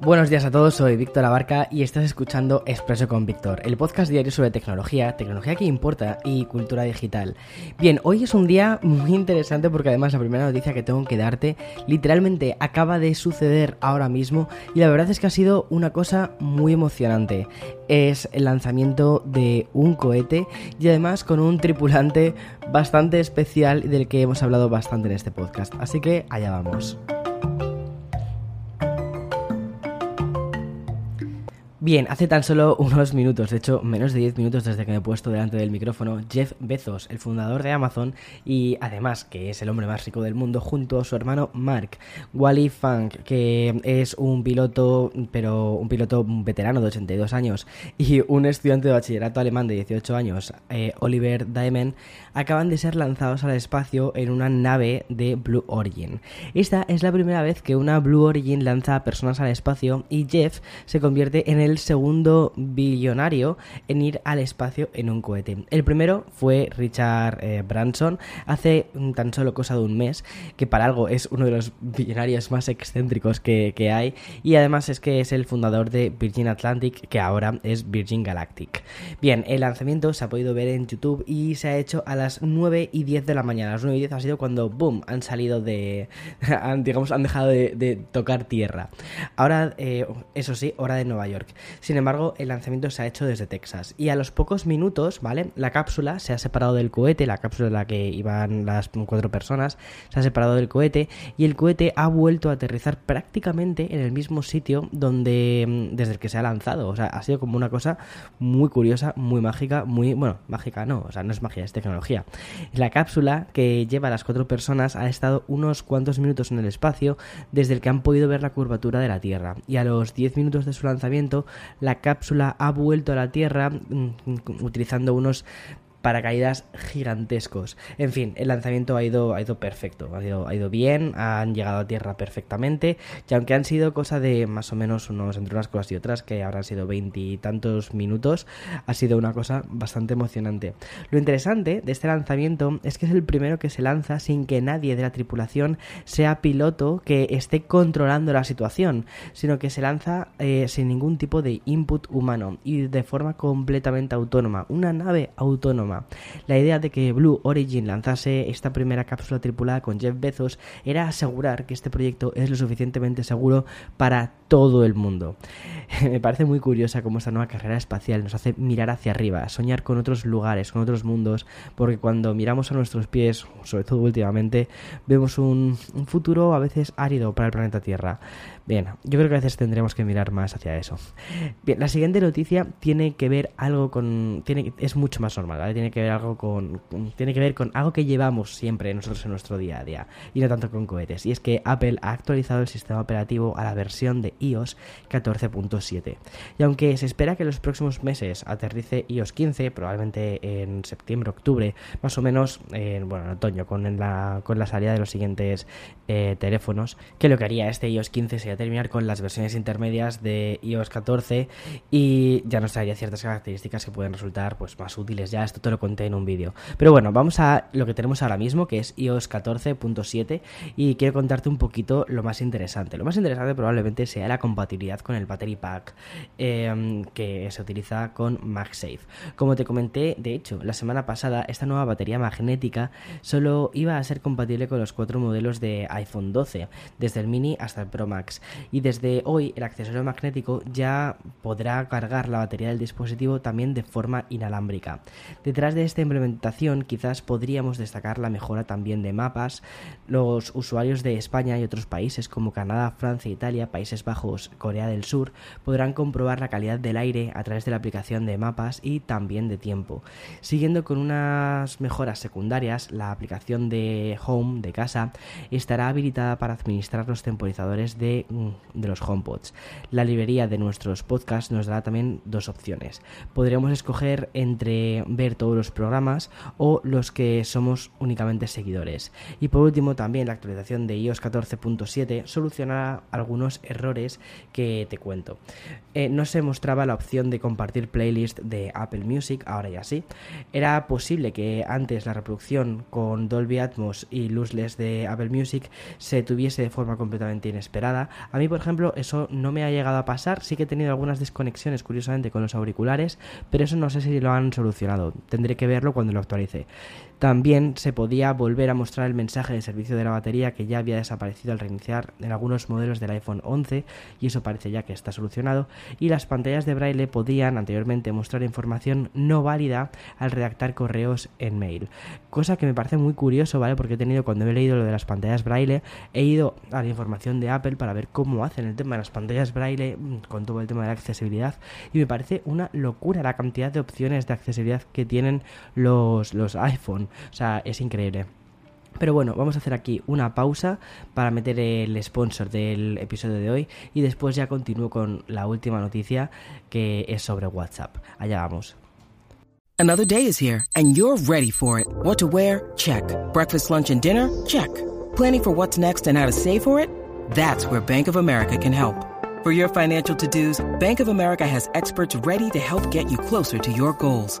Buenos días a todos, soy Víctor Abarca y estás escuchando Expreso con Víctor, el podcast diario sobre tecnología, tecnología que importa y cultura digital. Bien, hoy es un día muy interesante porque además la primera noticia que tengo que darte literalmente acaba de suceder ahora mismo y la verdad es que ha sido una cosa muy emocionante. Es el lanzamiento de un cohete y además con un tripulante bastante especial del que hemos hablado bastante en este podcast. Así que allá vamos. Bien, hace tan solo unos minutos, de hecho menos de 10 minutos desde que me he puesto delante del micrófono, Jeff Bezos, el fundador de Amazon y además que es el hombre más rico del mundo, junto a su hermano Mark, Wally Funk, que es un piloto, pero un piloto veterano de 82 años, y un estudiante de bachillerato alemán de 18 años, eh, Oliver Daemen, acaban de ser lanzados al espacio en una nave de Blue Origin. Esta es la primera vez que una Blue Origin lanza a personas al espacio y Jeff se convierte en el segundo billonario en ir al espacio en un cohete. El primero fue Richard eh, Branson hace tan solo cosa de un mes, que para algo es uno de los billonarios más excéntricos que, hay, y además es que es el fundador de Virgin Atlantic, que ahora es Virgin Galactic. Bien, el lanzamiento se ha podido ver en YouTube y se ha hecho a las 9 y 10 de la mañana. Las 9 y 10 ha sido cuando, boom, han salido de, digamos, han dejado de, tocar tierra. Ahora, eh, eso sí, hora de Nueva York. Sin embargo, el lanzamiento se ha hecho desde Texas. Y a los pocos minutos, ¿vale? La cápsula se ha separado del cohete, la cápsula en la que iban las cuatro personas, se ha separado del cohete y el cohete ha vuelto a aterrizar prácticamente en el mismo sitio donde mm, desde el que se ha lanzado. O sea, ha sido como una cosa muy curiosa, muy mágica, muy, bueno, mágica no, o sea, no es magia, es tecnología. La cápsula que lleva a las cuatro personas ha estado unos cuantos minutos en el espacio desde el que han podido ver la curvatura de la Tierra. Y a los 10 minutos de su lanzamiento la cápsula ha vuelto a la Tierra mm, utilizando unos paracaídas gigantescos. En fin, el lanzamiento ha ido, ha ido perfecto, ha ido, ha ido bien, han llegado a tierra perfectamente, y aunque han sido cosa de más o menos unos entre unas cosas y otras, que habrán sido veintitantos minutos, ha sido una cosa bastante emocionante. Lo interesante de este lanzamiento es que es el primero que se lanza sin que nadie de la tripulación sea piloto que esté controlando la situación, sino que se lanza eh, sin ningún tipo de input humano y de forma completamente autónoma, una nave autónoma la idea de que Blue Origin lanzase esta primera cápsula tripulada con Jeff Bezos era asegurar que este proyecto es lo suficientemente seguro para todo el mundo. Me parece muy curiosa cómo esta nueva carrera espacial nos hace mirar hacia arriba, soñar con otros lugares, con otros mundos, porque cuando miramos a nuestros pies, sobre todo últimamente, vemos un, futuro a veces árido para el planeta Tierra. Bien, yo creo que a veces tendremos que mirar más hacia eso. Bien, la siguiente noticia tiene que ver algo con... Tiene, es mucho más normal, ¿vale? Tiene que ver algo con, Tiene que ver con algo que llevamos siempre nosotros en nuestro día a día, y no tanto con cohetes. Y es que Apple ha actualizado el sistema operativo a la versión de iOS 14.7. Y aunque se espera que los próximos meses aterrice iOS 15, probablemente en septiembre, octubre, más o menos, en, bueno, en otoño, con la, con la salida de los siguientes eh, teléfonos, que lo que haría este iOS 15 sería terminar con las versiones intermedias de iOS 14 y ya nos traería ciertas características que pueden resultar pues más útiles. Ya esto lo conté en un vídeo. Pero bueno, vamos a lo que tenemos ahora mismo, que es iOS 14.7 y quiero contarte un poquito lo más interesante. Lo más interesante probablemente sea la compatibilidad con el Battery Pack em, que se utiliza con MagSafe. Como te comenté, de hecho, la semana pasada, esta nueva batería magnética solo iba a ser compatible con los cuatro modelos de iPhone 12, desde el mini hasta el Pro Max. Y desde hoy, el accesorio magnético ya podrá cargar la batería del dispositivo también de forma inalámbrica. Detrás Detrás de esta implementación quizás podríamos destacar la mejora también de mapas. Los usuarios de España y otros países como Canadá, Francia, Italia, Países Bajos, Corea del Sur podrán comprobar la calidad del aire a través de la aplicación de mapas y también de tiempo. Siguiendo con unas mejoras secundarias, la aplicación de Home de casa estará habilitada para administrar los temporizadores de, mm, de los HomePods. La librería de nuestros podcasts nos dará también dos opciones. Podríamos escoger entre ver todos los programas o los que somos únicamente seguidores. Y por último, también la actualización de iOS 14.7 solucionará algunos errores que te cuento. Eh, no se mostraba la opción de compartir playlist de Apple Music, ahora ya sí. Era posible que antes la reproducción con Dolby Atmos y Lossless de Apple Music se tuviese de forma completamente inesperada. A mí, por ejemplo, eso no me ha llegado a pasar. Sí que he tenido algunas desconexiones, curiosamente, con los auriculares, pero eso no sé si lo han solucionado. Tendré que verlo cuando lo actualice. También se podía volver a mostrar el mensaje de servicio de la batería que ya había desaparecido al reiniciar en algunos modelos del iPhone 11 y eso parece ya que está solucionado y las pantallas de braille podían anteriormente mostrar información no válida al redactar correos en mail. Cosa que me parece muy curioso, ¿vale? Porque he tenido cuando he leído lo de las pantallas braille he ido a la información de Apple para ver cómo hacen el tema de las pantallas braille mm, con todo el tema de la accesibilidad y me parece una locura la cantidad de opciones de accesibilidad que los, los iPhone. O sea, es increíble. Pero bueno, vamos a hacer aquí una pausa para meter el sponsor del episodio de hoy y después ya continúo con la última noticia que es sobre WhatsApp. Allá vamos. Another day is here and you're ready for it. What to wear? Check. Breakfast, lunch and dinner? Check. Planning for what's next and how to save for it? That's where Bank of America can help. For your financial to-dos, Bank of America has experts ready to help get you closer to your goals.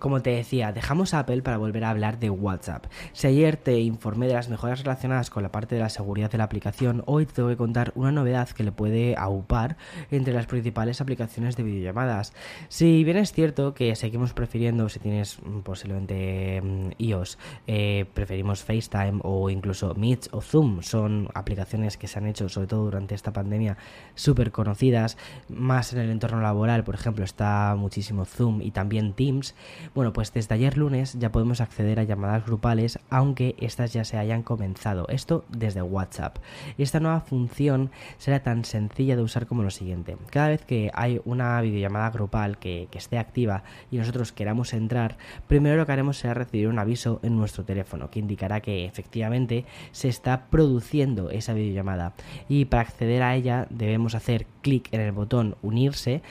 Como te decía, dejamos Apple para volver a hablar de WhatsApp. Si ayer te informé de las mejoras relacionadas con la parte de la seguridad de la aplicación, hoy te voy a contar una novedad que le puede aupar entre las principales aplicaciones de videollamadas. Si bien es cierto que seguimos prefiriendo, si tienes mm, posiblemente mm, iOS, eh, preferimos FaceTime o incluso Meet o Zoom, son aplicaciones que se han hecho, sobre todo durante esta pandemia, súper conocidas, más en el entorno laboral, por ejemplo, está muchísimo Zoom y también Teams. Bueno, pues desde ayer lunes ya podemos acceder a llamadas grupales, aunque estas ya se hayan comenzado. Esto desde WhatsApp. Esta nueva función será tan sencilla de usar como lo siguiente. Cada vez que hay una videollamada grupal que, esté activa y nosotros queramos entrar, primero lo que haremos será recibir un aviso en nuestro teléfono que indicará que efectivamente se está produciendo esa videollamada. Y para acceder a ella debemos hacer clic en el botón unirse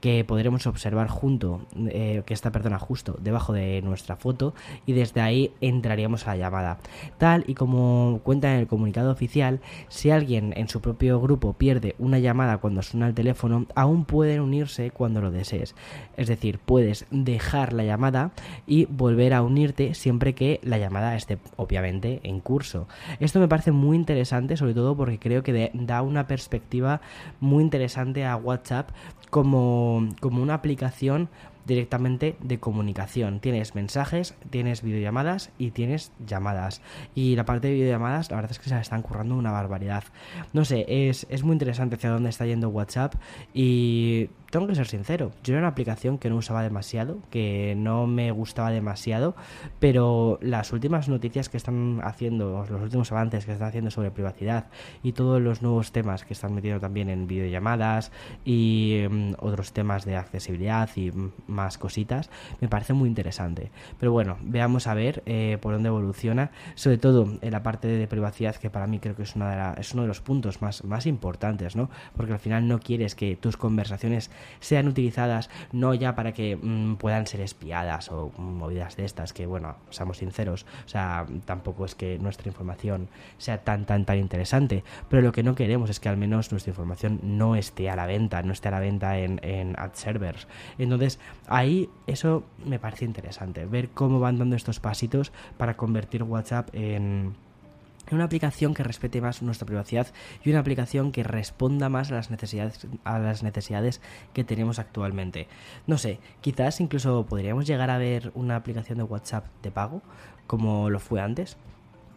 que podremos observar junto, eh, que está, perdona, justo debajo de nuestra foto y desde ahí entraríamos a la llamada. Tal y como cuenta en el comunicado oficial, si alguien en su propio grupo pierde una llamada cuando suena el teléfono, aún pueden unirse cuando lo desees. Es decir, puedes dejar la llamada y volver a unirte siempre que la llamada esté obviamente en curso. Esto me parece muy interesante, sobre todo porque creo que da una perspectiva muy interesante a WhatsApp como, como una aplicación directamente de comunicación. Tienes mensajes, tienes videollamadas y tienes llamadas. Y la parte de videollamadas, la verdad es que se la están currando una barbaridad. No sé, es, es muy interesante hacia dónde está yendo WhatsApp y tengo que ser sincero, yo era una aplicación que no usaba demasiado, que no me gustaba demasiado, pero las últimas noticias que están haciendo, los últimos avances que están haciendo sobre privacidad y todos los nuevos temas que están metiendo también en videollamadas y mm, otros temas de accesibilidad y más cositas, me parece muy interesante. Pero bueno, veamos a ver eh, por dónde evoluciona, sobre todo en la parte de privacidad que para mí creo que es, una de es uno de los puntos más, más importantes, ¿no? Porque al final no quieres que tus conversaciones sean utilizadas no ya para que mm, puedan ser espiadas o movidas de estas, que bueno, seamos sinceros, o sea, tampoco es que nuestra información sea tan, tan, tan interesante, pero lo que no queremos es que al menos nuestra información no esté a la venta, no esté a la venta en, en ad servers. Entonces, ahí eso me parece interesante, ver cómo van dando estos pasitos para convertir WhatsApp en una aplicación que respete más nuestra privacidad y una aplicación que responda más a las necesidades a las necesidades que tenemos actualmente. No sé, quizás incluso podríamos llegar a ver una aplicación de WhatsApp de pago como lo fue antes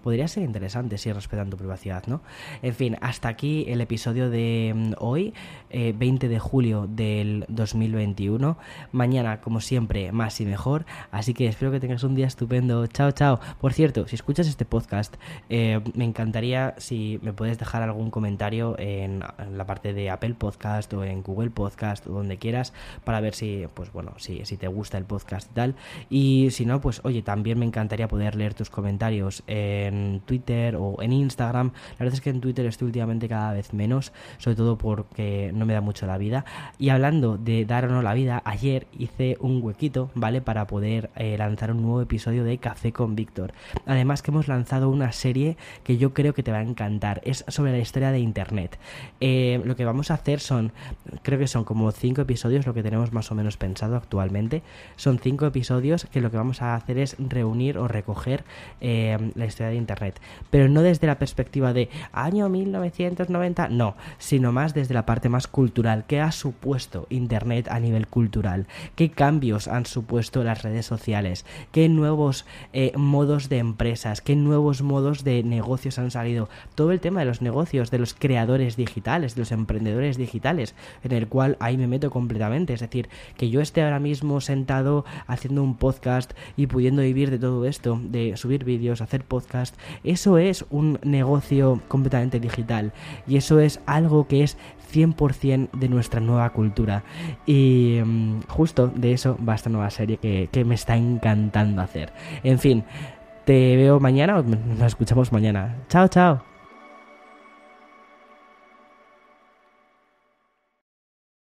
podría ser interesante si respetan tu privacidad, ¿no? En fin, hasta aquí el episodio de mm, hoy, 20 eh, de julio del 2021. Mañana, como siempre, más y mejor. Así que espero que tengas un día estupendo. Chao, chao. Por cierto, si escuchas este podcast, eh, me encantaría si me puedes dejar algún comentario en, la parte de Apple Podcast o en Google Podcast o donde quieras para ver si, pues bueno, si, si te gusta el podcast y tal. Y si no, pues oye, también me encantaría poder leer tus comentarios en en Twitter o en Instagram. La verdad es que en Twitter estoy últimamente cada vez menos, sobre todo porque no me da mucho la vida. Y hablando de dar o no la vida, ayer hice un huequito, ¿vale? Para poder eh, lanzar un nuevo episodio de Café con Víctor. Además que hemos lanzado una serie que yo creo que te va a encantar. Es sobre la historia de Internet. Eh, lo que vamos a hacer son, creo que son como cinco episodios, lo que tenemos más o menos pensado actualmente. Son cinco episodios que lo que vamos a hacer es reunir o recoger eh, la historia de Internet, pero no desde la perspectiva de año 1990, no, sino más desde la parte más cultural. ¿Qué ha supuesto Internet a nivel cultural? ¿Qué cambios han supuesto las redes sociales? ¿Qué nuevos eh, modos de empresas? ¿Qué nuevos modos de negocios han salido? Todo el tema de los negocios, de los creadores digitales, de los emprendedores digitales, en el cual ahí me meto completamente. Es decir, que yo esté ahora mismo sentado haciendo un podcast y pudiendo vivir de todo esto, de subir vídeos, hacer eso es un negocio completamente digital y eso es algo que es 100% de nuestra nueva cultura. Y mm, justo de eso va esta nueva serie que, que me está encantando hacer. En fin, te veo mañana nos escuchamos mañana. Chao, chao.